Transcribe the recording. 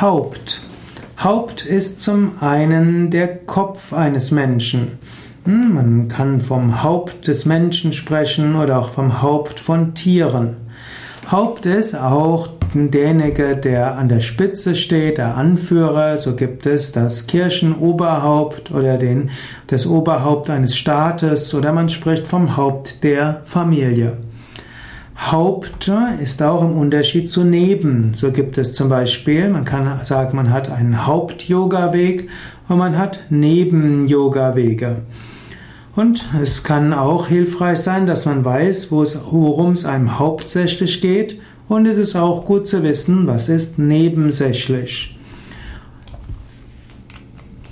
Haupt. Haupt ist zum einen der Kopf eines Menschen. Hm, man kann vom Haupt des Menschen sprechen oder auch vom Haupt von Tieren. Haupt ist auch derjenige, der an der Spitze steht, der Anführer. So gibt es das Kirchenoberhaupt oder den, das Oberhaupt eines Staates oder man spricht vom Haupt der Familie. Haupt ist auch im Unterschied zu Neben. So gibt es zum Beispiel, man kann sagen, man hat einen Haupt-Yoga-Weg und man hat Neben-Yoga-Wege. Und es kann auch hilfreich sein, dass man weiß, worum es einem hauptsächlich geht. Und es ist auch gut zu wissen, was ist nebensächlich.